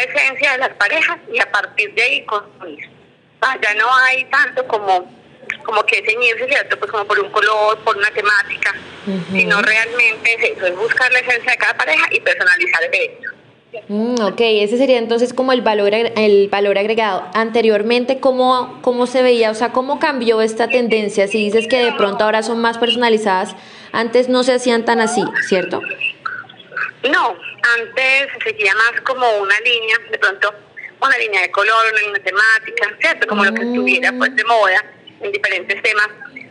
esencia de las parejas y a partir de ahí construir. ya no hay tanto como como que ceñirse, ¿cierto? Pues como por un color, por una temática, sino realmente es eso, es buscar la esencia de cada pareja y personalizar el evento. Mm, ok, ese sería entonces como el valor, el valor agregado. Anteriormente, ¿cómo, ¿cómo se veía? O sea, ¿cómo cambió esta tendencia? Si dices que de pronto ahora son más personalizadas, antes no se hacían tan así, ¿cierto? No, antes seguía más como una línea, de pronto una línea de color, una línea temática, ¿cierto? Como lo que estuviera pues de moda en diferentes temas.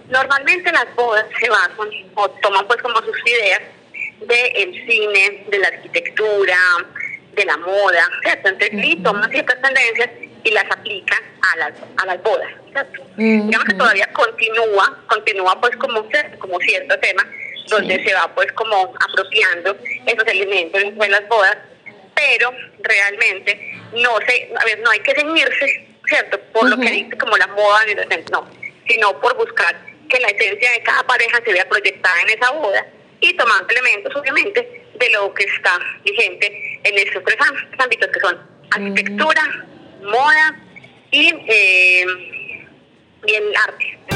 Normalmente las bodas se basan o toman pues como sus ideas del cine, de la arquitectura, de la moda, ¿cierto? Entonces, y toman ciertas tendencias y las aplican a las, a las bodas, ¿cierto? Digamos que todavía continúa, continúa pues como, como cierto tema, donde se va pues como apropiando esos elementos de las bodas, pero realmente no se, a ver, no hay que ceñirse, ¿cierto? Por lo que dice como la moda, no, sino por buscar que la esencia de cada pareja se vea proyectada en esa boda y tomando elementos, obviamente, de lo que está vigente en estos tres ámbitos que son arquitectura, moda y, eh, y el arte.